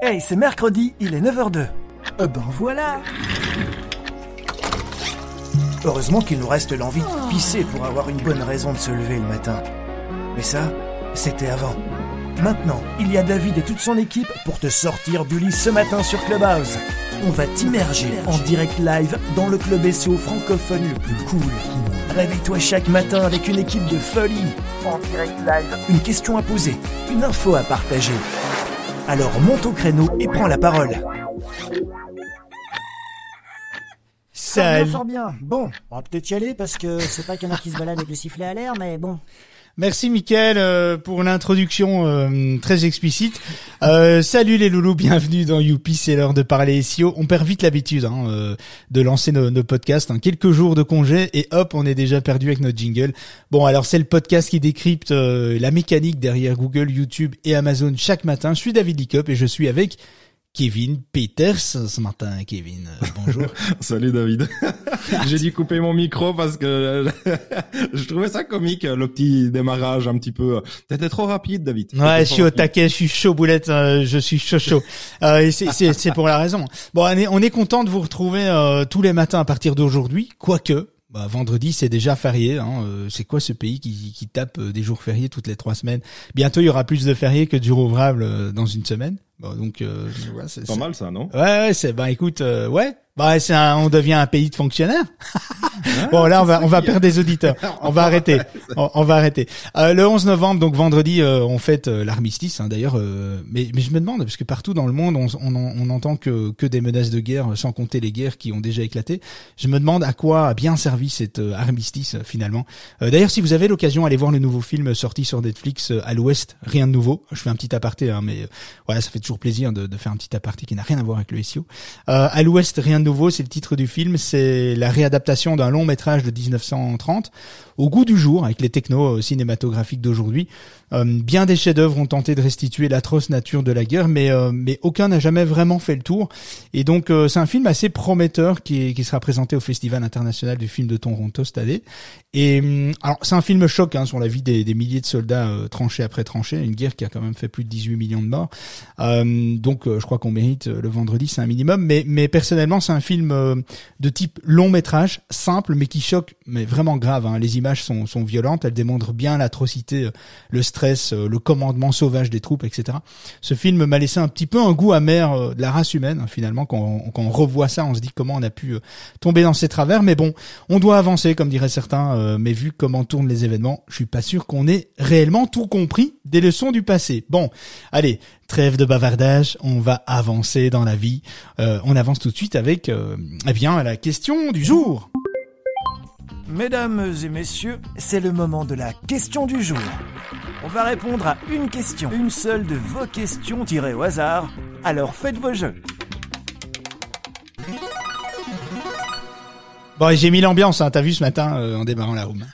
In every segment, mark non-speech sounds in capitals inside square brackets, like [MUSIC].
Hey, c'est mercredi, il est 9h02. Euh ben voilà Heureusement qu'il nous reste l'envie de pisser pour avoir une bonne raison de se lever le matin. Mais ça, c'était avant. Maintenant, il y a David et toute son équipe pour te sortir du lit ce matin sur Clubhouse. On va t'immerger en direct live dans le club SEO francophone le plus cool. Réveille-toi chaque matin avec une équipe de folie. En direct live, une question à poser, une info à partager. Alors monte au créneau et prends la parole. Salut. Fort bien, fort bien. Bon, on va peut-être y aller parce que c'est pas qu'il y en a qui se baladent avec le sifflet à l'air, mais bon. Merci Mickaël euh, pour l'introduction euh, très explicite. Euh, salut les loulous, bienvenue dans Youpi, c'est l'heure de parler SEO. On perd vite l'habitude hein, euh, de lancer nos, podcasts. hein. Quelques jours de congé et hop, on est déjà perdu avec notre jingle. Bon, alors c'est le podcast qui décrypte la mécanique derrière Google, YouTube et Amazon chaque matin. Je suis David Licop et je suis avec Kevin Peters ce matin. Kevin, euh, bonjour. [LAUGHS] Salut David. [LAUGHS] J'ai dû couper mon micro parce que [LAUGHS] je trouvais ça comique, le petit démarrage un petit peu. T'étais trop rapide, David. Ouais, je suis au taquet, je suis chaud boulette, euh, je suis chaud chaud. Euh, c'est pour la raison. Bon, on est on est content de vous retrouver euh, tous les matins à partir d'aujourd'hui, quoique. Bah, vendredi, c'est déjà férié. Hein. euh, c'est quoi ce pays qui, qui tape euh, des jours fériés toutes les trois semaines? Bientôt, il y aura plus de fériés que de jours ouvrables euh, dans une semaine. Bon, donc, euh, c'est Pas mal ça, non? Ouais, ouais, c'est bah écoute, euh, ouais, bah c'est un, on devient un pays de fonctionnaires. [LAUGHS] bon là, on va on va perdre des auditeurs. [LAUGHS] On va arrêter. On, on va arrêter. Euh, le 11 novembre, donc vendredi, euh, on fête euh, l'armistice. hein, D'ailleurs, mais mais je me demande parce que partout dans le monde, on on, en- on entend que que des menaces de guerre, sans compter les guerres qui ont déjà éclaté. Je me demande à quoi a bien servi cet armistice finalement. D'ailleurs, si vous avez l'occasion, allez voir le nouveau film sorti sur Netflix à l'Ouest, rien de nouveau. Je fais un petit aparté, hein, mais voilà, ça fait toujours plaisir de, de faire un petit aparté qui n'a rien à voir avec le SEO. À l'Ouest, rien de c'est le titre du film. C'est la réadaptation d'un long métrage de 1930 au goût du jour avec les technos euh, cinématographiques d'aujourd'hui. Euh, bien des chefs-d'œuvre ont tenté de restituer l'atroce nature de la guerre, mais euh, mais aucun n'a jamais vraiment fait le tour. Et donc euh, c'est un film assez prometteur qui, qui sera présenté au Festival international du film de Toronto cette année. Et hum, alors c'est un film choc hein, sur la vie des, des milliers de soldats tranchés après tranchés, une guerre qui a quand même fait plus de 18 millions de morts. Donc je crois qu'on mérite le vendredi, c'est un minimum. Mais mais personnellement c'est un film de type long métrage, simple mais qui choque, mais vraiment grave. hein. Les images sont sont violentes, elles démontrent bien l'atrocité, le stress, euh, le commandement sauvage des troupes, etc. Ce film m'a laissé un petit peu un goût amer euh, de la race humaine. hein, finalement, quand on, revoit ça, on se dit comment on a pu euh, tomber dans ces travers. Mais bon, on doit avancer, comme diraient certains. mais vu comment tournent les événements, je suis pas sûr qu'on ait réellement tout compris des leçons du passé. Bon, allez, trêve de bavardage, on va avancer dans la vie. On avance tout de suite avec, euh, eh bien, la question du jour. Mesdames et messieurs, c'est le moment de la question du jour. On va répondre à une question, une seule de vos questions tirées au hasard. Alors faites vos jeux. Bon, j'ai mis l'ambiance, hein, t'as vu ce matin euh, en démarrant la room.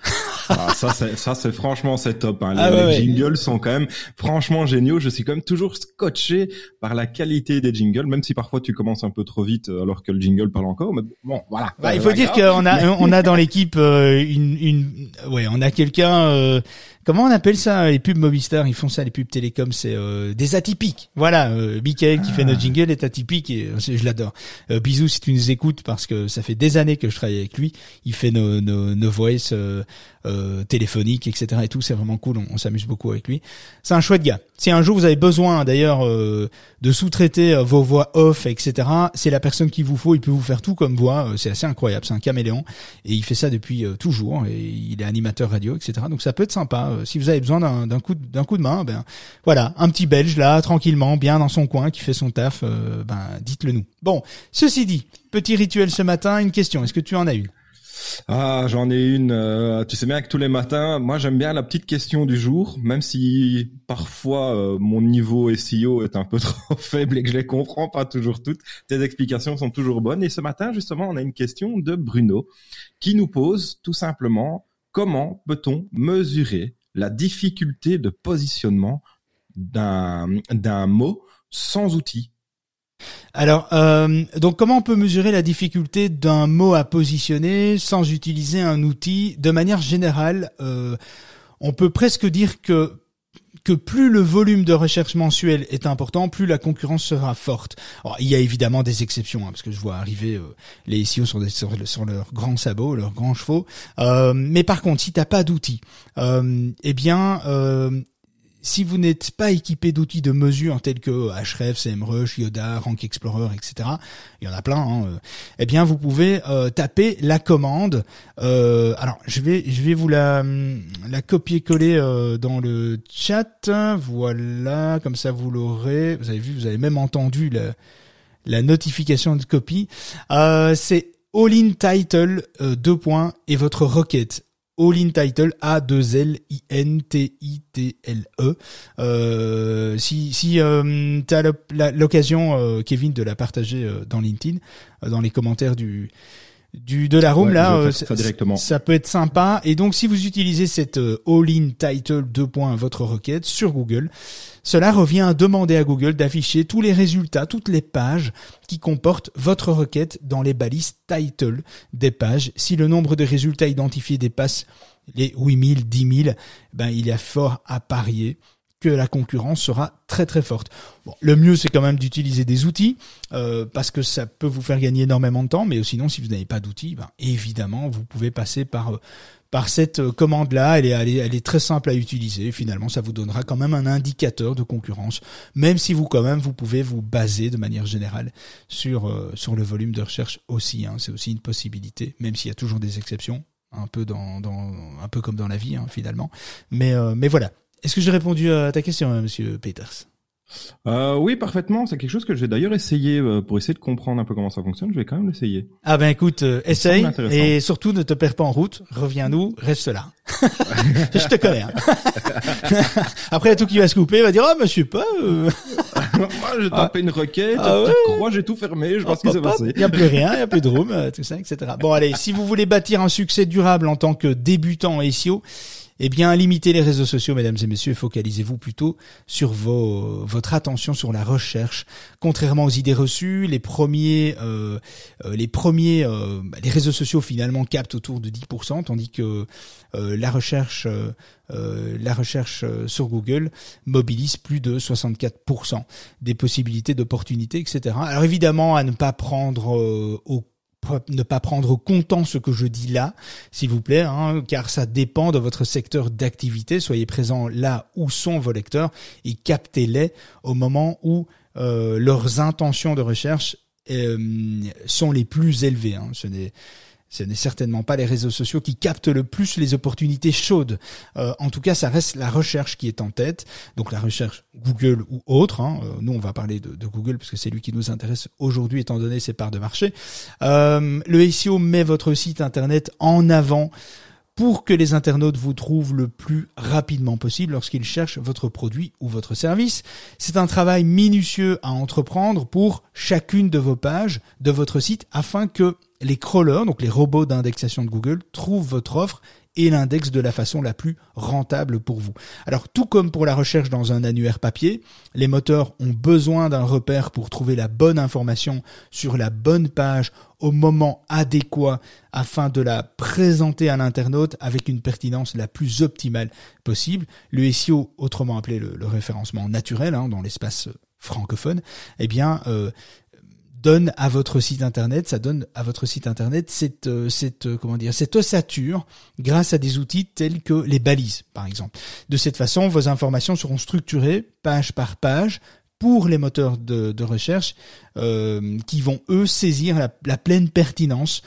Ah, Ça, c'est ça, c'est franchement c'est top. Hein. Les, Ah ouais, les ouais. jingles sont quand même franchement géniaux. Je suis quand même toujours scotché par la qualité des jingles, même si parfois tu commences un peu trop vite euh, alors que le jingle parle encore. Mais bon, voilà. Bah, il faut dire qu'on a on a dans l'équipe euh, une une ouais on a quelqu'un euh, comment on appelle ça les pubs Movistar? Ils font ça les pubs télécom c'est euh, des atypiques. Voilà euh, Michael qui fait notre jingle est atypique et euh, je l'adore. Euh, bisous si tu nous écoutes parce que ça fait des années que je travaille avec lui il fait nos nos, nos voices euh, euh, téléphoniques etc et tout c'est vraiment cool on, on s'amuse beaucoup avec lui. C'est un chouette gars. Si un jour vous avez besoin d'ailleurs euh, de sous-traiter vos voix off etc c'est la personne qu'il vous faut il peut vous faire tout comme voix c'est assez incroyable c'est un caméléon et il fait ça depuis toujours et il est animateur radio etc donc ça peut être sympa Euh, si vous avez besoin d'un coup d'un coup de main ben voilà un petit belge là tranquillement bien dans son coin qui fait son taf euh, ben dites-le nous bon ceci dit petit rituel ce matin une question est-ce que tu en as une? Ah, j'en ai une. euh, tu sais bien que tous les matins, moi j'aime bien la petite question du jour, même si parfois mon niveau SEO est un peu [LAUGHS] trop faible et que je les comprends pas toujours toutes. Tes explications sont toujours bonnes. Et ce matin, justement, on a une question de Bruno qui nous pose tout simplement comment peut-on mesurer la difficulté de positionnement d'un mot sans outil. Alors, euh, donc comment on peut mesurer la difficulté d'un mot à positionner sans utiliser un outil? De manière générale, euh, on peut presque dire que que plus le volume de recherche mensuel est important, plus la concurrence sera forte. Il y a évidemment des exceptions, hein, parce que je vois arriver euh, les SEO sur, des, leurs grands sabots, leurs grands chevaux. Euh, mais par contre, si t'as pas d'outils, euh, eh bien, euh, si vous n'êtes pas équipé d'outils de mesure tels que Href, SEMrush, Yoda, Rank Explorer, etc., il y en a plein, hein, euh, eh bien vous pouvez euh, taper la commande. Euh, alors je vais je vais vous la la copier-coller euh, dans le chat. Voilà, comme ça vous l'aurez. Vous avez vu, vous avez même entendu la la notification de copie. Euh, c'est all in title deux points et votre requête All in Title A 2 L I N T I T L E. Euh, si si euh, tu as l'occasion euh, Kevin de la partager dans LinkedIn dans les commentaires du du de la room Ouais, là euh, ça directement. ça peut être sympa. Et donc si vous utilisez cette euh, all in title 2 points votre requête sur Google cela revient à demander à Google d'afficher tous les résultats toutes les pages qui comportent votre requête dans les balises title des pages. Si le nombre de résultats identifiés dépasse les 8000 10 000 ben il y a fort à parier que la concurrence sera très très forte. Bon, le mieux c'est quand même d'utiliser des outils euh, parce que ça peut vous faire gagner énormément de temps, mais sinon si vous n'avez pas d'outils, ben, évidemment vous pouvez passer par euh, par cette euh, commande là. Elle est, elle est très simple à utiliser. Finalement, ça vous donnera quand même un indicateur de concurrence, même si vous quand même vous pouvez vous baser de manière générale sur sur le volume de recherche aussi. Hein. C'est aussi une possibilité, même s'il y a toujours des exceptions un peu dans, dans un peu comme dans la vie hein, finalement. Mais mais voilà. Est-ce que j'ai répondu à ta question, euh, Monsieur Peters? Euh, oui, parfaitement. C'est quelque chose que je vais d'ailleurs essayer euh, pour essayer de comprendre un peu comment ça fonctionne. Je vais quand même l'essayer. Ah ben écoute, euh, essaye et surtout ne te perds pas en route. Reviens-nous, reste là. [LAUGHS] je te connais. hein. [LAUGHS] Après, il y a tout qui va se couper, il va dire ah mais je sais pas. euh, Moi, [LAUGHS] j'ai tapé une requête, Ah croix, j'ai tout fermé. Je vois hop, ce qui s'est passé. Il y a plus rien, il y a plus de room, tout ça, etc. Bon allez, si vous voulez bâtir un succès durable en tant que débutant en SEO, eh bien, limitez les réseaux sociaux, mesdames et messieurs, focalisez-vous plutôt sur vos, votre attention sur la recherche. Contrairement aux idées reçues, les premiers, euh, euh, les premiers, euh, bah, les réseaux sociaux finalement captent autour de 10%, tandis que euh, la recherche, euh, euh, la recherche sur Google mobilise plus de 64% des possibilités d'opportunités, etc. Alors évidemment, à ne pas prendre au ne pas prendre comptant ce que je dis là, s'il vous plaît, hein, car ça dépend de votre secteur d'activité. Soyez présent là où sont vos lecteurs et captez-les au moment où euh, leurs intentions de recherche euh, sont les plus élevées. Hein. Ce n'est certainement pas les réseaux sociaux qui captent le plus les opportunités chaudes. Euh, en tout cas, ça reste la recherche qui est en tête. Donc la recherche Google ou autre. hein. Euh, nous, on va parler de, Google parce que c'est lui qui nous intéresse aujourd'hui, étant donné ses parts de marché. Euh, le SEO met votre site internet en avant pour que les internautes vous trouvent le plus rapidement possible lorsqu'ils cherchent votre produit ou votre service. C'est un travail minutieux à entreprendre pour chacune de vos pages de votre site afin que les crawlers, donc les robots d'indexation de Google, trouvent votre offre et l'index de la façon la plus rentable pour vous. Alors tout comme pour la recherche dans un annuaire papier, les moteurs ont besoin d'un repère pour trouver la bonne information sur la bonne page au moment adéquat afin de la présenter à l'internaute avec une pertinence la plus optimale possible. Le SEO, autrement appelé le, référencement naturel hein, dans l'espace francophone, eh bien euh, donne à votre site internet, ça donne à votre site internet cette, euh, cette euh, comment dire, cette ossature grâce à des outils tels que les balises, par exemple. De cette façon, vos informations seront structurées page par page pour les moteurs de, recherche euh, qui vont eux saisir la, pleine pertinence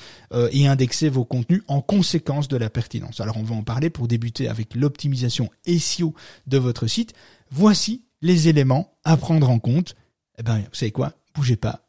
et indexer vos contenus en conséquence de la pertinence. Alors on va en parler pour débuter avec l'optimisation SEO de votre site. Voici les éléments à prendre en compte. Eh ben, vous savez quoi? Bougez pas,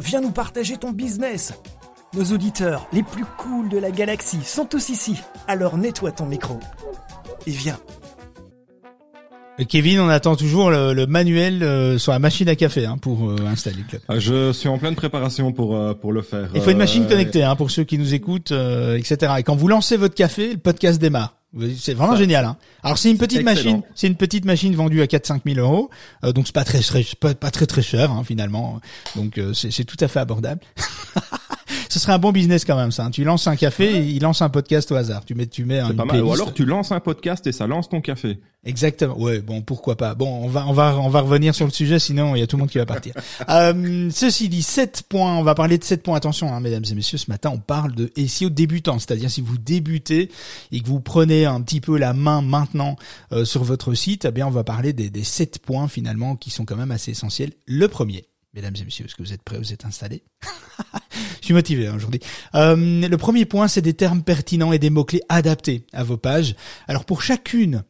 Viens nous partager ton business. Nos auditeurs les plus cools de la galaxie sont tous ici. Alors nettoie ton micro. Et viens. Kevin, on attend toujours le, le manuel euh, sur la machine à café hein, pour euh, installer le club. Je suis en pleine préparation pour euh, pour le faire. Il faut une machine Euh, connectée hein, pour ceux qui nous écoutent, euh, etc. Et quand vous lancez votre café, le podcast démarre. C'est vraiment Ça, génial. Hein. Alors c'est une petite excellent. machine, c'est une petite machine vendue à 4-5 000 euros, euh, donc c'est pas très, très pas, pas très très cher hein, finalement. Donc euh, c'est tout à fait abordable. [LAUGHS] Ce serait un bon business quand même ça. hein. Tu lances un café, et il lance un podcast au hasard. Tu mets tu mets un pas mal. Ou alors tu lances un podcast et ça lance ton café. Exactement. Ouais, bon, pourquoi pas. Bon, on va, on va, on va revenir sur le sujet, sinon il y a tout le monde qui va partir. [LAUGHS] Euh, ceci dit, 7 points. On va parler de 7 points. Attention, hein, mesdames et messieurs, ce matin, on parle de SEO débutant, c'est-à-dire si vous débutez et que vous prenez un petit peu la main maintenant euh, sur votre site, eh bien, on va parler des, des 7 points finalement qui sont quand même assez essentiels. Le premier. Mesdames et messieurs, est-ce que vous êtes prêts, vous êtes installés? [LAUGHS] Je suis motivé hein, aujourd'hui. Euh, le premier point, c'est des termes pertinents et des mots-clés adaptés à vos pages. Alors pour chacune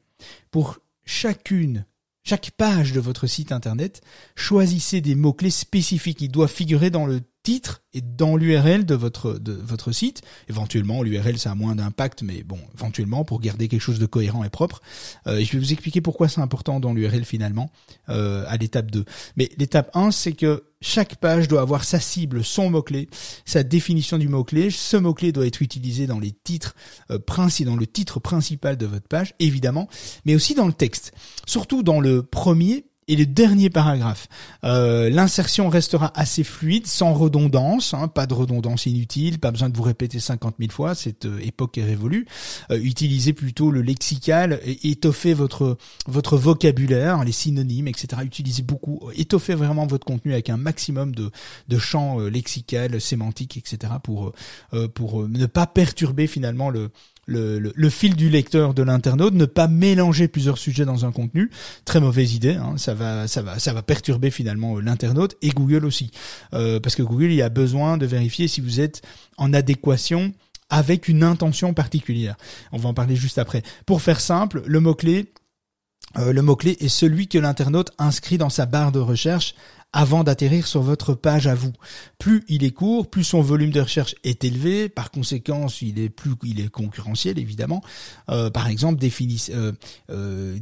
pour chacune, chaque page de votre site internet, choisissez des mots-clés spécifiques. Ils doivent figurer dans le titre et dans l'URL de votre, de votre site. Éventuellement, l'URL, ça a moins d'impact, mais bon, éventuellement, pour garder quelque chose de cohérent et propre. Euh, et je vais vous expliquer pourquoi c'est important dans l'URL finalement, euh, à l'étape 2. Mais l'étape 1, c'est que chaque page doit avoir sa cible, son mot-clé, sa définition du mot-clé. Ce mot-clé doit être utilisé dans les titres euh, princi- dans le titre principal de votre page, évidemment, mais aussi dans le texte. Surtout dans le premier et le dernier paragraphe. Euh, L'insertion restera assez fluide, sans redondance, hein, pas de redondance inutile, pas besoin de vous répéter 50 000 fois, cette euh, époque est révolue. Euh, utilisez plutôt le lexical, étoffez votre votre vocabulaire, les synonymes, etc. Utilisez beaucoup, étoffez vraiment votre contenu avec un maximum de de champs euh, lexical, sémantiques, etc. pour euh, pour ne pas perturber finalement le le, le, fil du lecteur de l'internaute, ne pas mélanger plusieurs sujets dans un contenu, très mauvaise idée. Hein, ça va, ça va, ça va perturber finalement euh, l'internaute et Google aussi, Euh, parce que Google il a besoin de vérifier si vous êtes en adéquation avec une intention particulière. On va en parler juste après. Pour faire simple, le mot clé, euh, le mot clé est celui que l'internaute inscrit dans sa barre de recherche avant d'atterrir sur votre page à vous. Plus il est court, plus son volume de recherche est élevé, par conséquent, il est plus il est concurrentiel évidemment. Euh, par exemple, définisse, euh, euh,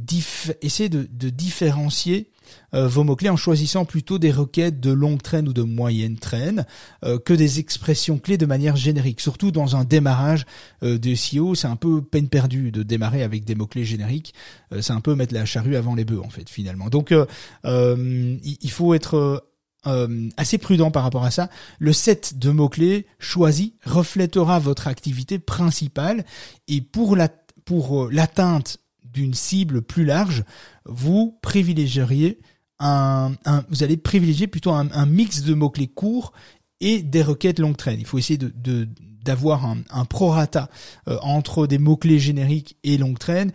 essayez de différencier euh, vos mots-clés en choisissant plutôt des requêtes de longue traîne ou de moyenne traîne euh, que des expressions clés de manière générique. Surtout dans un démarrage euh, de SEO, c'est un peu peine perdue de démarrer avec des mots-clés génériques. Euh, c'est un peu mettre la charrue avant les bœufs en fait finalement. Donc il faut être assez prudent par rapport à ça. Le set de mots-clés choisi reflètera votre activité principale et pour la pour l'atteinte d'une cible plus large, vous privilégieriez un, vous allez privilégier plutôt un, mix de mots-clés courts et des requêtes longue traîne. Il faut essayer d'avoir un, un prorata euh, entre des mots-clés génériques et longue traîne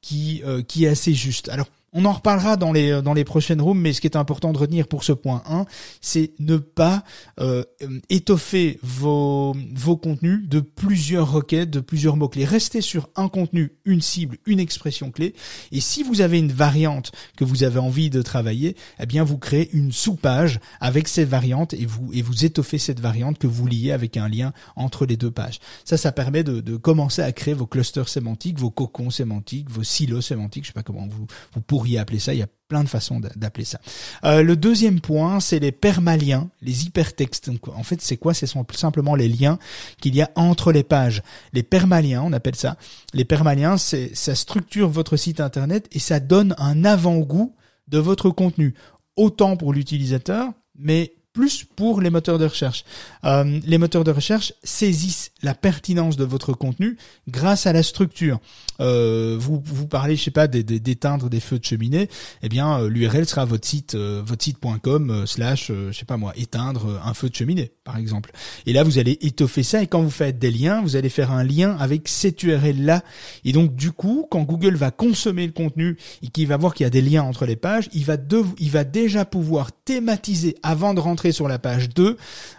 qui, euh, qui est assez juste. Alors, on en reparlera dans les, dans les prochaines rooms, mais ce qui est important de retenir pour ce point 1, c'est ne pas euh, euh, étoffer vos, vos contenus de plusieurs requêtes, de plusieurs mots-clés. Restez sur un contenu, une cible, une expression clé. Et si vous avez une variante que vous avez envie de travailler, eh bien, vous créez une sous-page avec ces variantes et vous, et vous étoffez cette variante que vous liez avec un lien entre les deux pages. Ça, ça permet de, de commencer à créer vos clusters sémantiques, vos cocons sémantiques, vos silos sémantiques. Je sais pas comment vous, vous appeler ça. Il y a plein de façons d'a- d'appeler ça. Euh, le deuxième point, c'est les permaliens, les hypertextes. En fait, c'est quoi? C'est simplement les liens qu'il y a entre les pages. Les permaliens, on appelle ça. Les permaliens, c'est ça structure votre site internet et ça donne un avant-goût de votre contenu, autant pour l'utilisateur, mais plus pour les moteurs de recherche. Euh, les moteurs de recherche saisissent la pertinence de votre contenu grâce à la structure. Euh, vous vous parlez, je sais pas, d'éteindre des feux de cheminée, eh bien euh, l'URL sera votre site, euh, votre site.com slash, je sais pas moi, éteindre un feu de cheminée, par exemple. Et là, vous allez étoffer ça et quand vous faites des liens, vous allez faire un lien avec cette URL là. Et donc du coup, quand Google va consommer le contenu et qu'il va voir qu'il y a des liens entre les pages, il va dev- il va déjà pouvoir thématiser avant de rentrer sur la page 2,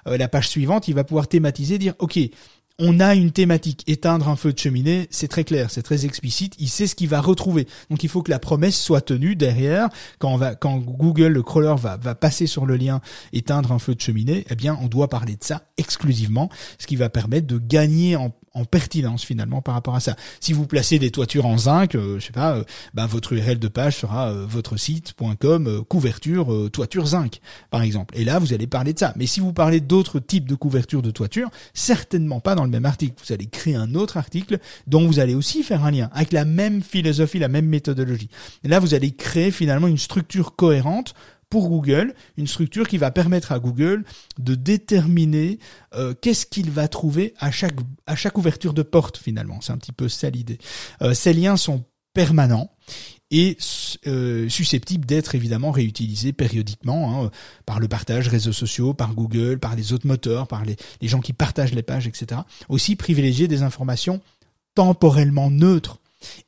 euh, la page suivante, il va pouvoir thématiser, dire OK, on a une thématique, éteindre un feu de cheminée, c'est très clair, c'est très explicite, il sait ce qu'il va retrouver. Donc il faut que la promesse soit tenue derrière. Quand Google, le crawler va passer sur le lien éteindre un feu de cheminée, eh bien on doit parler de ça exclusivement, ce qui va permettre de gagner en, en pertinence finalement par rapport à ça. Si vous placez des toitures en zinc, euh, je sais pas, euh, ben votre URL de page sera euh, votre site.com couverture toiture zinc par exemple. Et là vous allez parler de ça. Mais si vous parlez d'autres types de couverture de toiture, certainement pas dans le même article. Vous allez créer un autre article dont vous allez aussi faire un lien avec la même philosophie, la même méthodologie. Et là vous allez créer finalement une structure cohérente pour Google, une structure qui va permettre à Google de déterminer euh, qu'est-ce qu'il va trouver à chaque à chaque ouverture de porte finalement. C'est un petit peu ça l'idée. Euh, ces liens sont permanents et euh, susceptibles d'être évidemment réutilisés périodiquement hein, par le partage réseaux sociaux, par Google, par les autres moteurs, par les, les gens qui partagent les pages, etc. Aussi privilégier des informations temporellement neutres.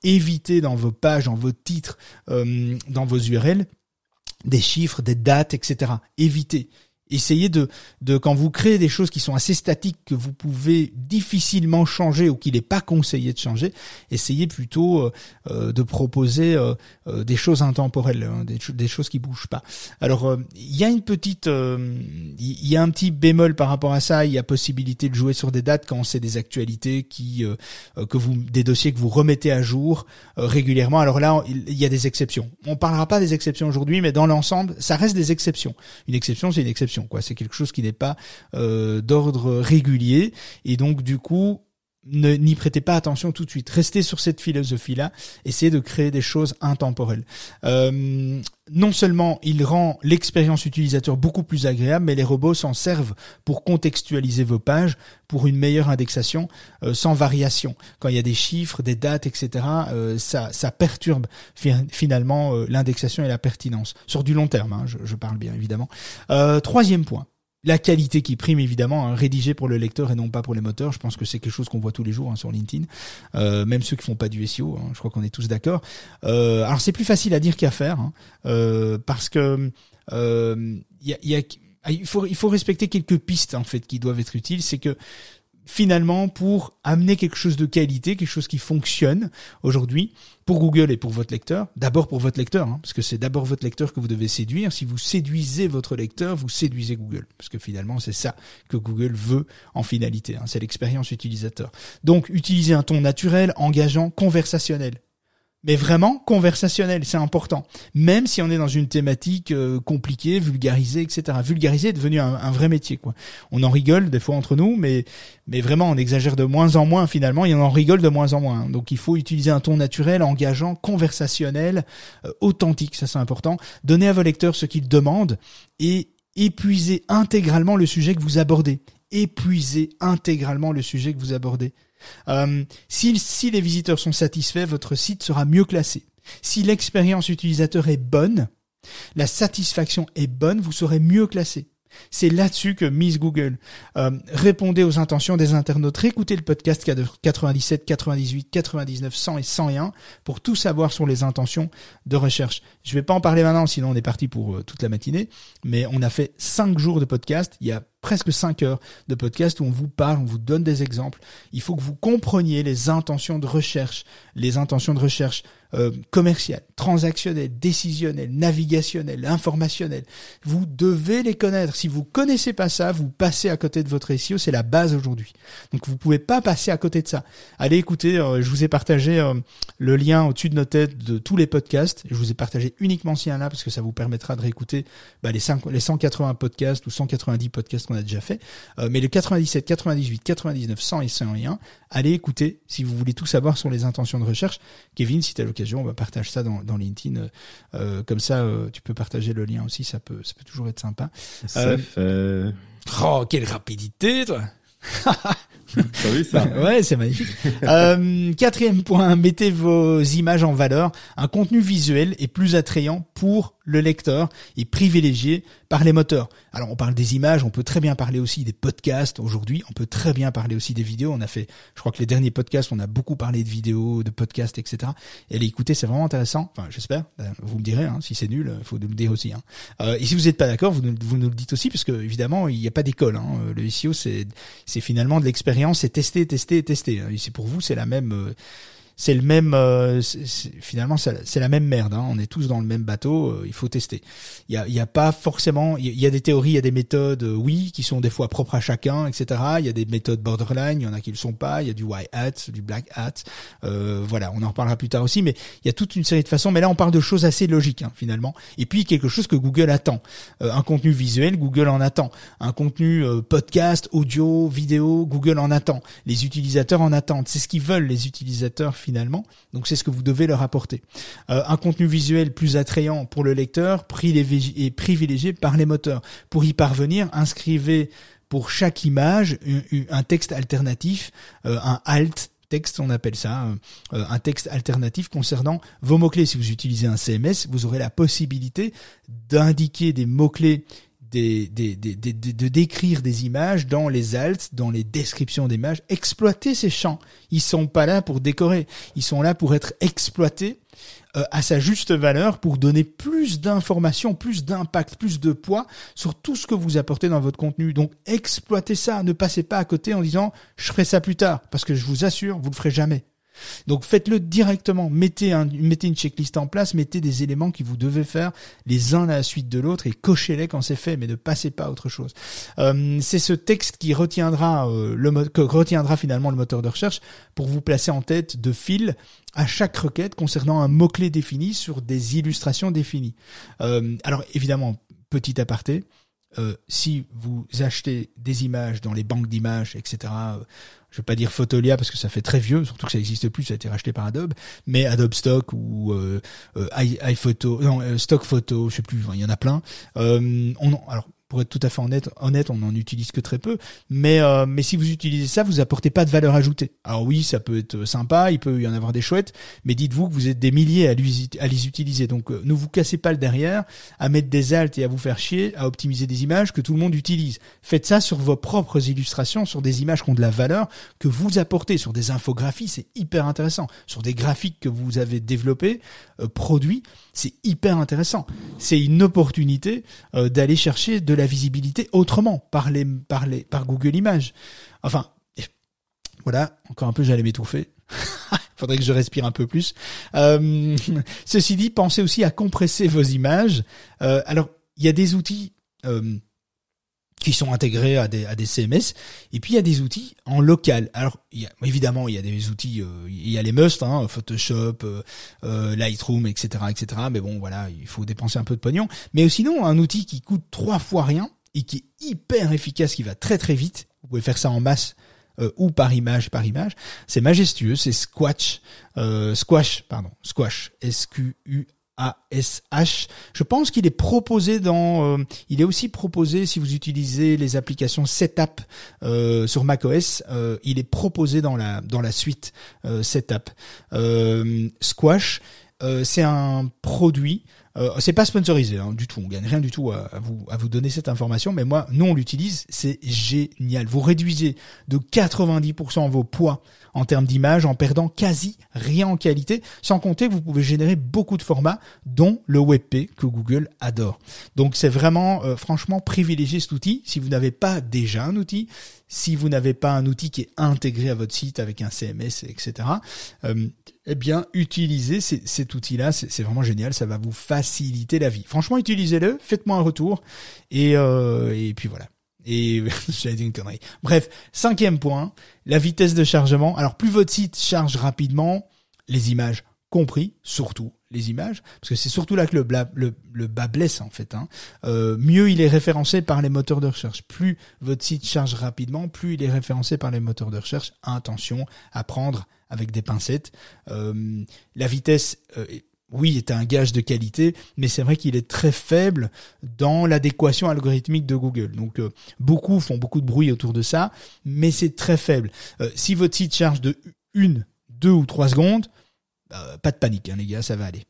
Évitez dans vos pages, dans vos titres, dans vos URL, des chiffres, des dates, etc. Évitez. Essayez de, de, quand vous créez des choses qui sont assez statiques, que vous pouvez difficilement changer ou qu'il n'est pas conseillé de changer, essayez plutôt euh, euh, de proposer euh, des choses intemporelles, hein, des, choses qui bougent pas. Alors, il y a une petite, il y a un petit bémol par rapport à ça. Il y a possibilité de jouer sur des dates quand c'est des actualités qui, que vous, des dossiers que vous remettez à jour régulièrement. Alors là, il y a des exceptions. On parlera pas des exceptions aujourd'hui, mais dans l'ensemble, ça reste des exceptions. Une exception, c'est une exception C'est quelque chose qui n'est pas euh, d'ordre régulier. Et donc du coup n'y prêtez pas attention tout de suite. Restez sur cette philosophie-là. Essayez de créer des choses intemporelles. Euh, non seulement il rend l'expérience utilisateur beaucoup plus agréable, mais les robots s'en servent pour contextualiser vos pages, pour une meilleure indexation euh, sans variation. Quand il y a des chiffres, des dates, etc., euh, ça, ça perturbe finalement l'indexation et la pertinence. Sur du long terme, hein, je, je, parle bien évidemment. troisième point la qualité qui prime évidemment, hein, rédigé pour le lecteur et non pas pour les moteurs. Je pense que c'est quelque chose qu'on voit tous les jours hein, sur LinkedIn, euh, même ceux qui font pas du SEO. Hein, je crois qu'on est tous d'accord. Euh, alors c'est plus facile à dire qu'à faire, hein, euh, parce que il faut il faut respecter quelques pistes en fait qui doivent être utiles. C'est que finalement pour amener quelque chose de qualité, quelque chose qui fonctionne aujourd'hui pour Google et pour votre lecteur. D'abord pour votre lecteur, hein, parce que c'est d'abord votre lecteur que vous devez séduire. Si vous séduisez votre lecteur, vous séduisez Google, parce que finalement c'est ça que Google veut en finalité. Hein, c'est l'expérience utilisateur. Donc utilisez un ton naturel, engageant, conversationnel mais vraiment conversationnel, c'est important. Même si on est dans une thématique euh, compliquée, vulgarisée, etc. Vulgariser est devenu un, vrai métier, quoi. On en rigole des fois entre nous, mais mais vraiment on exagère de moins en moins finalement, et on en rigole de moins en moins. Donc il faut utiliser un ton naturel, engageant, conversationnel, euh, authentique, ça c'est important. Donner à vos lecteurs ce qu'ils demandent et épuiser intégralement le sujet que vous abordez. Épuiser intégralement le sujet que vous abordez. Euh, si, si les visiteurs sont satisfaits, votre site sera mieux classé. Si l'expérience utilisateur est bonne, la satisfaction est bonne, vous serez mieux classé. C'est là-dessus que Miss Google. Euh, répondez aux intentions des internautes. Réécoutez le podcast 97, 98, 99, 100 et 101 pour tout savoir sur les intentions de recherche. Je vais pas en parler maintenant, sinon on est parti pour euh, toute la matinée. Mais on a fait 5 jours de podcast. Il y a presque 5 heures de podcast où on vous parle, on vous donne des exemples. Il faut que vous compreniez les intentions de recherche, les intentions de recherche euh, commerciales, transactionnelles, décisionnelles, navigationnelles, informationnelles. Vous devez les connaître. Si vous connaissez pas ça, vous passez à côté de votre SEO. C'est la base aujourd'hui. Donc vous pouvez pas passer à côté de ça. Allez écouter. Euh, je vous ai partagé euh, le lien au-dessus de nos têtes de tous les podcasts. Je vous ai partagé uniquement ce lien-là parce que ça vous permettra de réécouter bah, les, 5, les 180 podcasts ou 190 podcasts qu'on a déjà fait. mais le 97, 98, 99, 100 et 101, allez écouter si vous voulez tout savoir sur les intentions de recherche. Kevin, si tu as l'occasion, on va partager ça dans, dans LinkedIn. Euh, euh, comme ça, euh, tu peux partager le lien aussi, ça peut, ça peut toujours être sympa. Ça fait... Oh, quelle rapidité, toi [LAUGHS] T'as vu ça? Ouais, c'est magnifique. euh, quatrième point, mettez vos images en valeur. Un contenu visuel est plus attrayant pour le lecteur et privilégié par les moteurs. Alors on parle des images, on peut très bien parler aussi des podcasts aujourd'hui, on peut très bien parler aussi des vidéos. On a fait, je crois que les derniers podcasts, on a beaucoup parlé de vidéos, de podcasts, etc. Et les écouter, c'est vraiment intéressant. Enfin, j'espère. Ben, vous me direz, hein, si c'est nul, faut nous le dire aussi. Hein. Euh, et si vous n'êtes pas d'accord, vous, nous le dites aussi, parce que évidemment, il n'y a pas d'école. Hein. Le SEO, c'est finalement de l'expérience, c'est tester, tester, tester. C'est pour vous, c'est la même. Euh, c'est le même. euh, c'est- c'est- finalement, c'est la même merde. Hein. On est tous dans le même bateau. euh, il faut tester. Il y a, y a pas forcément. Il y a- des théories, il y a des méthodes, euh, oui, qui sont des fois propres à chacun, etc. Il y a des méthodes borderline, il y en a qui le sont pas. Il y a du white hat, du black hat. Euh, voilà, on en reparlera plus tard aussi. Mais il y a toute une série de façons. Mais là, on parle de choses assez logiques hein, finalement. Et puis quelque chose que Google attend. Euh, un contenu visuel, Google en attend. Un contenu podcast, audio, vidéo, Google en attend. Les utilisateurs en attendent. C'est ce qu'ils veulent les utilisateurs finalement. Donc c'est ce que vous devez leur apporter. Euh, un contenu visuel plus attrayant pour le lecteur, privilégié, est privilégié par les moteurs. Pour y parvenir, inscrivez pour chaque image un, texte alternatif, euh, un alt texte, on appelle ça, euh, un texte alternatif concernant vos mots-clés. Si vous utilisez un CMS, vous aurez la possibilité d'indiquer des mots-clés des, des, des, des- de, de décrire des images dans les alts, dans les descriptions d'images, exploiter ces champs. Ils sont pas là pour décorer, ils sont là pour être exploités euh, à sa juste valeur pour donner plus d'informations, plus d'impact, plus de poids sur tout ce que vous apportez dans votre contenu. Donc exploitez ça, ne passez pas à côté en disant je ferai ça plus tard, parce que je vous assure, vous le ferez jamais. Donc faites-le directement, mettez, un, mettez une checklist en place, mettez des éléments qui vous devez faire les uns à la suite de l'autre et cochez-les quand c'est fait, mais ne passez pas à autre chose. Euh, c'est ce texte qui retiendra euh, le que finalement le moteur de recherche pour vous placer en tête de fil à chaque requête concernant un mot-clé défini sur des illustrations définies. Euh, alors évidemment, petit aparté, euh, si vous achetez des images dans les banques d'images, etc., euh, je vais pas dire Photolia parce que ça fait très vieux, surtout que ça existe plus, ça a été racheté par Adobe, mais Adobe Stock ou euh, iPhoto, non, Stock Photo, je sais plus, il y en a plein. On, alors pour être tout à fait honnête, honnête, on n'en utilise que très peu, mais euh, mais si vous utilisez ça, vous apportez pas de valeur ajoutée. Alors oui, ça peut être sympa, il peut y en avoir des chouettes, mais dites-vous que vous êtes des milliers à, les utiliser, donc euh, ne vous cassez pas le derrière à mettre des alts et à vous faire chier à optimiser des images que tout le monde utilise. Faites ça sur vos propres illustrations, sur des images qui ont de la valeur que vous apportez, sur des infographies, c'est hyper intéressant, sur des graphiques que vous avez développés, euh, produits, c'est hyper intéressant. C'est une opportunité d'aller chercher de la visibilité autrement par les par les par Google Images. Enfin, voilà, encore un peu j'allais m'étouffer. [LAUGHS] Faudrait que je respire un peu plus. Euh, [LAUGHS] ceci dit, pensez aussi à compresser vos images. Euh, alors, il y a des outils euh, qui sont intégrés à des, CMS, et puis il y a des outils en local. Alors, évidemment, il y a des outils, euh, il y a les must, hein, Photoshop, euh, euh, Lightroom, etc., etc. Mais bon, voilà, il faut dépenser un peu de pognon. Mais sinon, un outil qui coûte trois fois rien et qui est hyper efficace, qui va très très vite. Vous pouvez faire ça en masse ou par image par image. C'est majestueux, c'est Squash, Squash, pardon, Squash, S-Q-U. A-S-H. Je pense qu'il est proposé dans, euh, il est aussi proposé si vous utilisez les applications Setup euh, sur macOS, euh, il est proposé dans la dans la suite euh, Setup. Euh, Squash, euh, c'est un produit. Euh, c'est pas sponsorisé hein, du tout. On gagne rien du tout à, vous à vous donner cette information. Mais moi, nous on l'utilise. C'est génial. Vous réduisez de 90% vos poids en termes d'image en perdant quasi rien en qualité. Sans compter que vous pouvez générer beaucoup de formats, dont le WebP que Google adore. Donc c'est vraiment, euh, franchement, privilégier cet outil. Si vous n'avez pas déjà un outil, si vous n'avez pas un outil qui est intégré à votre site avec un CMS, etc., euh, eh bien, utilisez cet outil-là. C'est vraiment génial. Ça va vous faciliter la vie. Franchement, utilisez-le. Faites-moi un retour. Et, euh, puis voilà. Et [LAUGHS] j'avais dit une connerie. Bref, cinquième point, la vitesse de chargement. Alors, plus votre site charge rapidement, les images compris, surtout les images, parce que c'est surtout là que le, le, bas blesse en fait. Hein. Euh, mieux il est référencé par les moteurs de recherche. Plus votre site charge rapidement, plus il est référencé par les moteurs de recherche. Attention à prendre avec des pincettes. Euh, la vitesse, euh, oui, est un gage de qualité, mais c'est vrai qu'il est très faible dans l'adéquation algorithmique de Google. Donc beaucoup font beaucoup de bruit autour de ça, mais c'est très faible. Si votre site charge de une, deux ou trois secondes, euh, pas de panique, hein, les gars, ça va aller.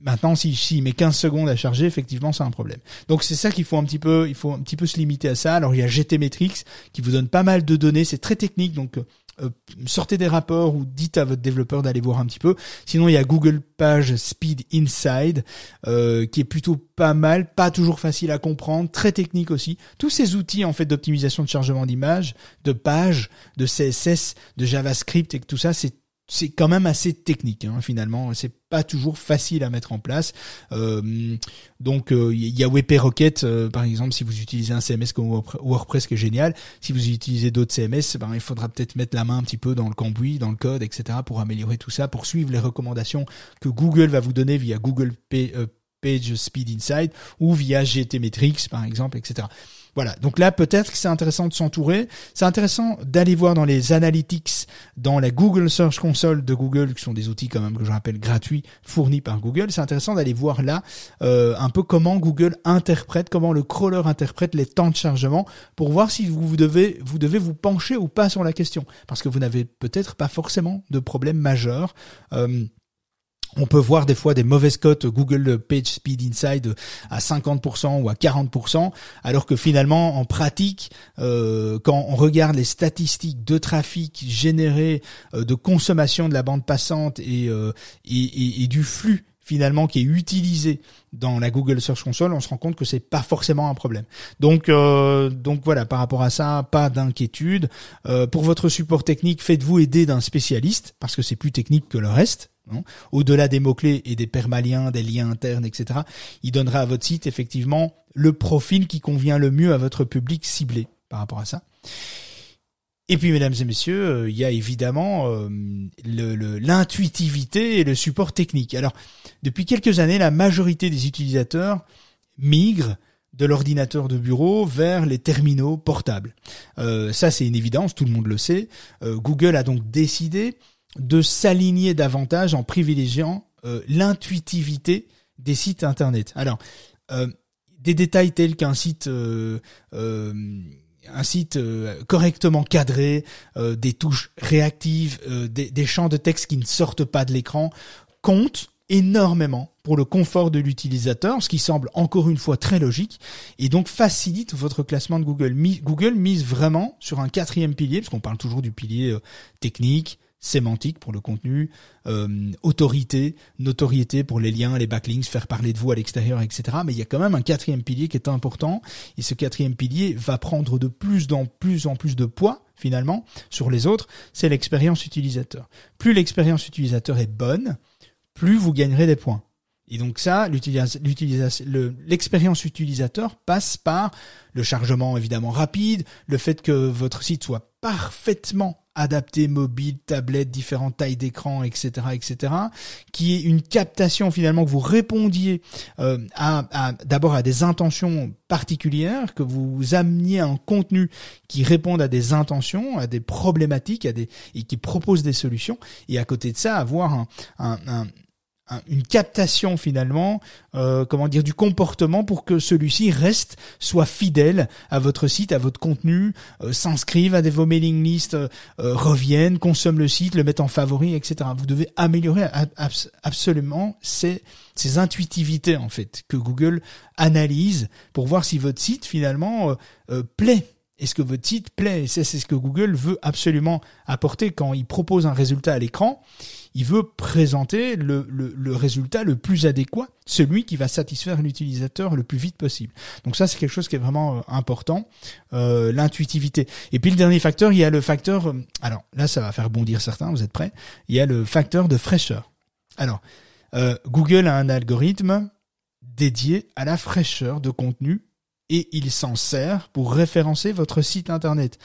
Maintenant, si s'il met 15 secondes à charger, effectivement, c'est un problème. Donc c'est ça qu'il faut un petit peu, il faut un petit peu se limiter à ça. Alors il y a GTmetrix qui vous donne pas mal de données, c'est très technique, donc euh, sortez des rapports ou dites à votre développeur d'aller voir un petit peu. Sinon, il y a Google Page Speed Inside euh, qui est plutôt pas mal, pas toujours facile à comprendre, très technique aussi. Tous ces outils en fait d'optimisation de chargement d'images, de pages, de CSS, de JavaScript et tout ça, c'est c'est quand même assez technique hein, finalement. C'est pas toujours facile à mettre en place. Euh, donc il y a WP Rocket par exemple si vous utilisez un CMS comme WordPress qui est génial. Si vous utilisez d'autres CMS, ben, il faudra peut-être mettre la main un petit peu dans le cambouis, dans le code, etc. pour améliorer tout ça, pour suivre les recommandations que Google va vous donner via Google Page Speed Insight ou via GTmetrix par exemple, etc. Voilà. Donc là, peut-être que c'est intéressant de s'entourer. C'est intéressant d'aller voir dans les analytics, dans la Google Search Console de Google, qui sont des outils quand même que je rappelle gratuits fournis par Google. C'est intéressant d'aller voir là euh, un peu comment Google interprète, comment le crawler interprète les temps de chargement pour voir si vous devez vous devez vous pencher ou pas sur la question, parce que vous n'avez peut-être pas forcément de problème majeur. Euh, on peut voir des fois des mauvaises cotes Google Page Speed Inside à 50% ou à 40%, alors que finalement en pratique, euh, quand on regarde les statistiques de trafic généré, euh, de consommation de la bande passante euh, et, du flux finalement qui est utilisé dans la Google Search Console, on se rend compte que c'est pas forcément un problème. Donc donc voilà, par rapport à ça, pas d'inquiétude. pour votre support technique, faites-vous aider d'un spécialiste parce que c'est plus technique que le reste. Au-delà des mots-clés et des permaliens, des liens internes, etc., il donnera à votre site effectivement le profil qui convient le mieux à votre public ciblé par rapport à ça. Et puis, mesdames et messieurs, euh, il y a évidemment euh, l'intuitivité et le support technique. Alors, depuis quelques années, la majorité des utilisateurs migrent de l'ordinateur de bureau vers les terminaux portables. Euh, ça, c'est une évidence, tout le monde le sait. Google a donc décidé de s'aligner davantage en privilégiant euh, l'intuitivité des sites internet. Alors, euh, des détails tels qu'un site euh, correctement cadré, des touches réactives, des, des, champs de texte qui ne sortent pas de l'écran, comptent énormément pour le confort de l'utilisateur, ce qui semble encore une fois très logique, et donc facilite votre classement de Google. Google mise vraiment sur un quatrième pilier, parce qu'on parle toujours du pilier technique, sémantique pour le contenu, euh, autorité, notoriété pour les liens, les backlinks, faire parler de vous à l'extérieur, etc. Mais il y a quand même un quatrième pilier qui est important, et ce quatrième pilier va prendre de plus en plus en plus de poids finalement sur les autres, c'est l'expérience utilisateur. Plus l'expérience utilisateur est bonne, plus vous gagnerez des points. Et donc ça, l'expérience utilisateur passe par le chargement évidemment rapide, le fait que votre site soit parfaitement adapté mobile, tablette, différentes tailles d'écran, etc., etc., qui est une captation finalement que vous répondiez euh, à, d'abord à des intentions particulières, que vous ameniez un contenu qui réponde à des intentions, à des problématiques, à des et qui propose des solutions, et à côté de ça avoir un, une captation finalement, euh, comment dire, du comportement pour que celui-ci reste, soit fidèle à votre site, à votre contenu, euh, s'inscrive à des vos mailing lists, euh, revienne, consomme le site, le mette en favori, etc. Vous devez améliorer absolument ces, ces intuitivités en fait que Google analyse pour voir si votre site finalement plaît est-ce que votre site plaît? C'est ce que Google veut absolument apporter quand il propose un résultat à l'écran il veut présenter le, le, résultat le plus adéquat, celui qui va satisfaire l'utilisateur le plus vite possible. Donc ça, c'est quelque chose qui est vraiment euh, important, euh, l'intuitivité. Et puis le dernier facteur, il y a le facteur, euh, alors là, ça va faire bondir certains, vous êtes prêts Il y a le facteur de fraîcheur. Alors, Google a un algorithme dédié à la fraîcheur de contenu et il s'en sert pour référencer votre site internet.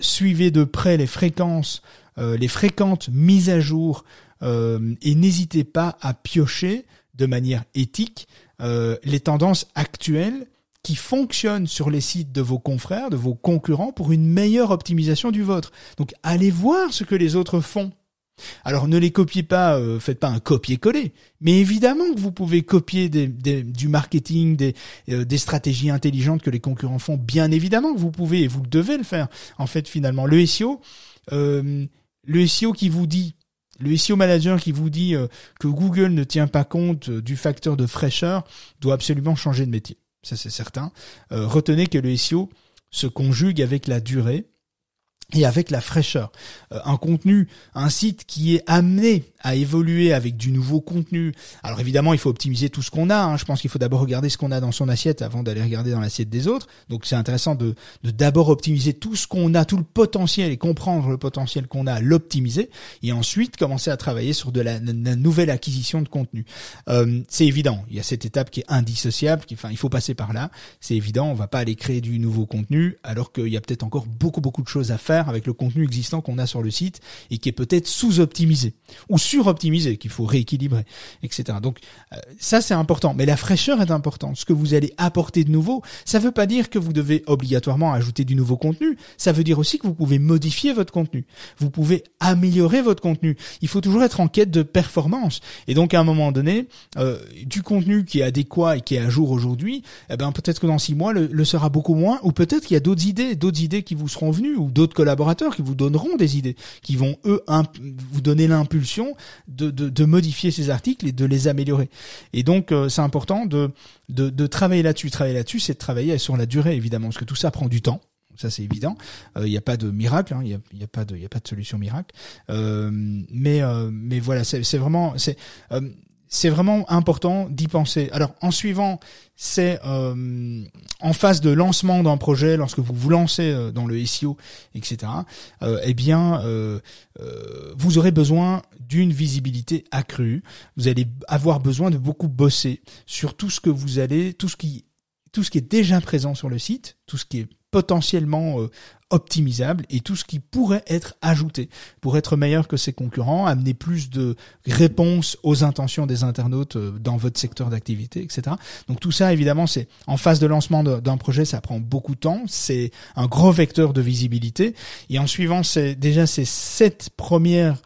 suivez de près les fréquences euh, les fréquentes mises à jour euh, et n'hésitez pas à piocher de manière éthique euh, les tendances actuelles qui fonctionnent sur les sites de vos confrères, de vos concurrents pour une meilleure optimisation du vôtre. Donc allez voir ce que les autres font. Alors ne les copiez pas, faites pas un copier-coller, mais évidemment que vous pouvez copier du marketing, des, des, stratégies intelligentes que les concurrents font. Bien évidemment que vous pouvez et vous devez le faire. En fait, finalement, le SEO, le SEO qui vous dit, le SEO manager qui vous dit euh, que Google ne tient pas compte euh, du facteur de fraîcheur doit absolument changer de métier. Ça c'est certain. Euh, retenez que le SEO se conjugue avec la durée et avec la fraîcheur. Euh, un contenu, un site qui est amené à évoluer avec du nouveau contenu. Alors évidemment, il faut optimiser tout ce qu'on a. Hein. Je pense qu'il faut d'abord regarder ce qu'on a dans son assiette avant d'aller regarder dans l'assiette des autres. Donc c'est intéressant de d'abord optimiser tout ce qu'on a, tout le potentiel et comprendre le potentiel qu'on a, l'optimiser et ensuite commencer à travailler sur de la, nouvelle acquisition de contenu. Euh, c'est évident. Il y a cette étape qui est indissociable. Qui, enfin, il faut passer par là. C'est évident. On va pas aller créer du nouveau contenu alors qu'il y a peut-être encore beaucoup beaucoup de choses à faire avec le contenu existant qu'on a sur le site et qui est peut-être sous-optimisé ou sur-optimisé, qu'il faut rééquilibrer, etc. Donc euh, ça c'est important, mais la fraîcheur est importante. Ce que vous allez apporter de nouveau, ça ne veut pas dire que vous devez obligatoirement ajouter du nouveau contenu. Ça veut dire aussi que vous pouvez modifier votre contenu. Vous pouvez améliorer votre contenu. Il faut toujours être en quête de performance. Et donc à un moment donné, euh, du contenu qui est adéquat et qui est à jour aujourd'hui, eh ben peut-être que dans six mois le, le sera beaucoup moins, ou peut-être qu'il y a d'autres idées, d'autres idées qui vous seront venues, ou d'autres collaborateurs qui vous donneront des idées, qui vont eux vous donner l'impulsion de, de, modifier ces articles et de les améliorer. Et donc euh, c'est important de, de, travailler là-dessus. Travailler là-dessus, c'est de travailler sur la durée évidemment, parce que tout ça prend du temps ça c'est évident. Il euh, n'y a pas de miracle, il hein, n'y a, pas de, il a pas de solution miracle. Euh, mais mais voilà, c'est vraiment, c'est vraiment important d'y penser. Alors en suivant, c'est euh, en phase de lancement d'un projet, lorsque vous vous lancez euh, dans le SEO, etc. Euh, eh bien, vous aurez besoin d'une visibilité accrue. Vous allez avoir besoin de beaucoup bosser sur tout ce que vous allez, tout ce qui, tout ce qui est déjà présent sur le site, tout ce qui est potentiellement euh, optimisable et tout ce qui pourrait être ajouté pour être meilleur que ses concurrents, amener plus de réponses aux intentions des internautes euh, dans votre secteur d'activité, etc. Donc tout ça, évidemment, c'est en phase de lancement d'un projet, ça prend beaucoup de temps, c'est un gros vecteur de visibilité. Et en suivant déjà ces sept premières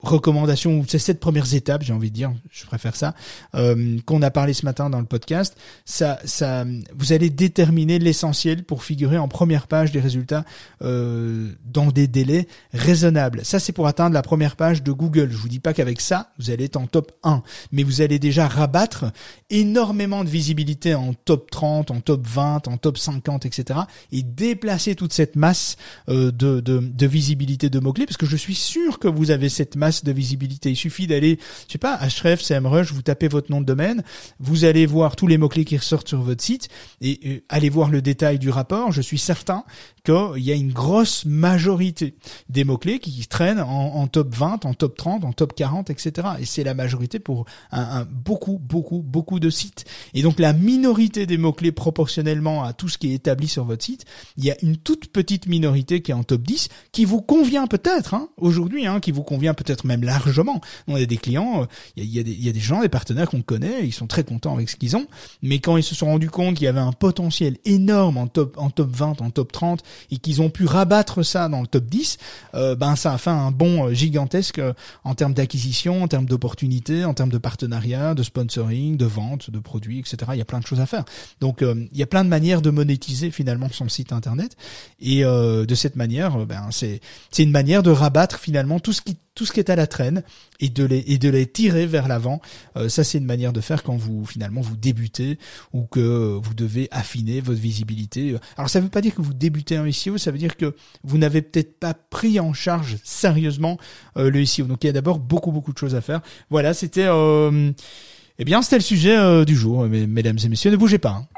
recommandations ces sept premières étapes, j'ai envie de dire, je préfère ça, euh, qu'on a parlé ce matin dans le podcast, ça, ça, vous allez déterminer l'essentiel pour figurer en première page des résultats euh, dans des délais raisonnables. Ça, c'est pour atteindre la première page de Google. Je vous dis pas qu'avec ça, vous allez être en top 1, mais vous allez déjà rabattre énormément de visibilité en top 30, en top 20, en top 50, etc. et déplacer toute cette masse euh, de, de, de visibilité de mots-clés, parce que je suis sûr que vous avez cette masse de visibilité. Il suffit d'aller, je sais pas, href, CMrush, vous tapez votre nom de domaine, vous allez voir tous les mots-clés qui ressortent sur votre site et euh, allez voir le détail du rapport. Je suis certain qu'il y a une grosse majorité des mots-clés qui traînent en, top 20, en top 30, en top 40, etc. Et c'est la majorité pour un, beaucoup, beaucoup, beaucoup de sites. Et donc la minorité des mots-clés proportionnellement à tout ce qui est établi sur votre site, il y a une toute petite minorité qui est en top 10 qui vous convient peut-être hein, aujourd'hui, hein, qui vous convient peut-être même largement. On a des clients, il y a, y a, des gens, des partenaires qu'on connaît, ils sont très contents avec ce qu'ils ont, mais quand ils se sont rendus compte qu'il y avait un potentiel énorme en top, en top 20, en top 30, et qu'ils ont pu rabattre ça dans le top 10, euh, ben ça a fait un bond euh, gigantesque euh, en termes d'acquisition, en termes d'opportunités, en termes de partenariat, de sponsoring, de vente, de produits, etc. Il y a plein de choses à faire. Donc il y a plein de manières de monétiser finalement son site internet, et de cette manière, ben c'est c'est une manière de rabattre finalement tout ce qui tout ce qui est à la traîne et de les et de les tirer vers l'avant. Euh, ça c'est une manière de faire quand vous finalement vous débutez ou que vous devez affiner votre visibilité. Alors ça ne veut pas dire que vous débutez en SEO, ça veut dire que vous n'avez peut-être pas pris en charge sérieusement euh, le SEO. Donc il y a d'abord beaucoup beaucoup de choses à faire. Voilà, c'était euh, eh bien c'était le sujet du jour, mesdames et messieurs. Ne bougez pas. Hein.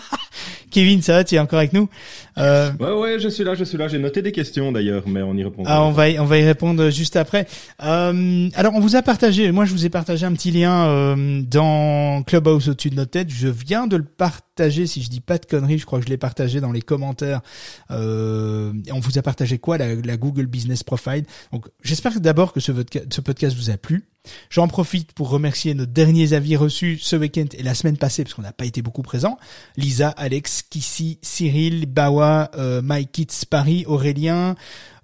Kevin, ça va, tu es encore avec nous euh... Ouais, ouais, je suis là, je suis là. J'ai noté des questions d'ailleurs, mais on y répond. Ah, on va, y, on va y répondre juste après. Euh, alors, on vous a partagé, moi je vous ai partagé un petit lien euh, dans Clubhouse au-dessus de notre tête. Je viens de le partager, si je dis pas de conneries, je crois que je l'ai partagé dans les commentaires. Euh, on vous a partagé quoi la, la Google Business Profile? Donc, j'espère d'abord que ce, ce podcast vous a plu. J'en profite pour remercier nos derniers avis reçus ce week-end et la semaine passée, parce qu'on n'a pas été beaucoup présents. Lisa, Alex, Kissy, Cyril, Bawa, euh, Kitts, Paris, Aurélien,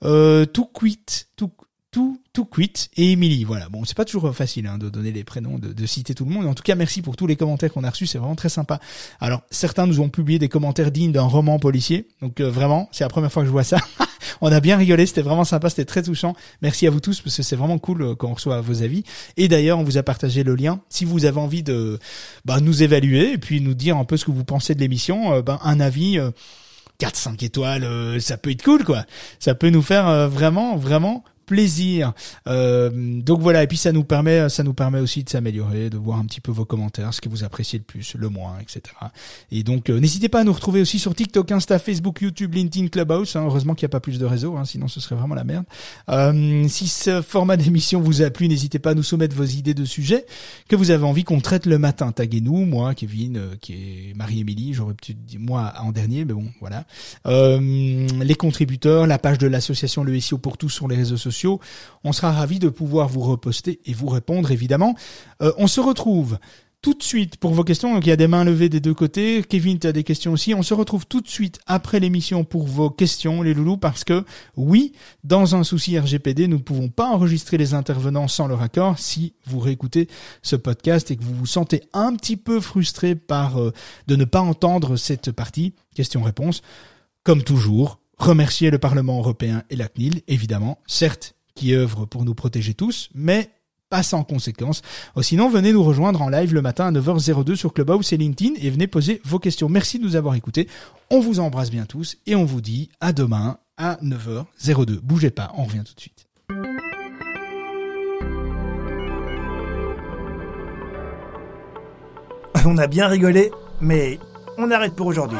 euh, tout quit, tout, tout, tout quit et Émilie. Voilà. Bon, c'est pas toujours facile hein, de donner les prénoms, de, de, citer tout le monde. En tout cas, merci pour tous les commentaires qu'on a reçus. C'est vraiment très sympa. Alors, certains nous ont publié des commentaires dignes d'un roman policier. Donc euh, vraiment, c'est la première fois que je vois ça. [LAUGHS] on a bien rigolé. C'était vraiment sympa. C'était très touchant. Merci à vous tous parce que c'est vraiment cool euh, quand on reçoit vos avis. Et d'ailleurs, on vous a partagé le lien. Si vous avez envie de bah, nous évaluer et puis nous dire un peu ce que vous pensez de l'émission, euh, ben un avis. 4-5 étoiles, ça peut être cool quoi. Ça peut nous faire vraiment, vraiment plaisir. Euh, donc voilà, et puis ça nous permet, ça nous permet aussi de s'améliorer, de voir un petit peu vos commentaires, ce que vous appréciez le plus, le moins, etc. Et donc euh, n'hésitez pas à nous retrouver aussi sur TikTok, Insta, Facebook, YouTube, LinkedIn, Clubhouse. Hein. heureusement qu'il n'y a pas plus de réseaux, hein, sinon ce serait vraiment la merde. Euh, si ce format d'émission vous a plu, n'hésitez pas à nous soumettre vos idées de sujets que vous avez envie qu'on traite le matin. Taguez-nous, moi, Kevin, euh, qui est Marie-Émilie, j'aurais pu dire moi en dernier, mais bon, voilà. les contributeurs, la page de l'association Le SEO pour tous sur les réseaux sociaux on sera ravi de pouvoir vous reposter et vous répondre évidemment. Euh, on se retrouve tout de suite pour vos questions. Donc il y a des mains levées des deux côtés. Kevin, tu as des questions aussi. On se retrouve tout de suite après l'émission pour vos questions, les loulous, parce que oui, dans un souci RGPD, nous ne pouvons pas enregistrer les intervenants sans leur accord. Si vous réécoutez ce podcast et que vous vous sentez un petit peu frustré par euh, de ne pas entendre cette partie, question-réponse, comme toujours, remercier le Parlement européen et la CNIL, évidemment, certes, qui œuvre pour nous protéger tous, mais pas sans conséquences. Oh, sinon, venez nous rejoindre en live le matin à 9h02 sur Clubhouse et LinkedIn et venez poser vos questions. Merci de nous avoir écoutés. On vous embrasse bien tous et on vous dit à demain à 9h02. Bougez pas, on revient tout de suite. On a bien rigolé, mais on arrête pour aujourd'hui.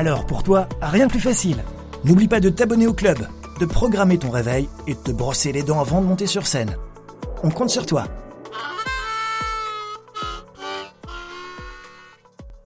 Alors pour toi, rien de plus facile. N'oublie pas de t'abonner au club, de programmer ton réveil et de te brosser les dents avant de monter sur scène. On compte sur toi.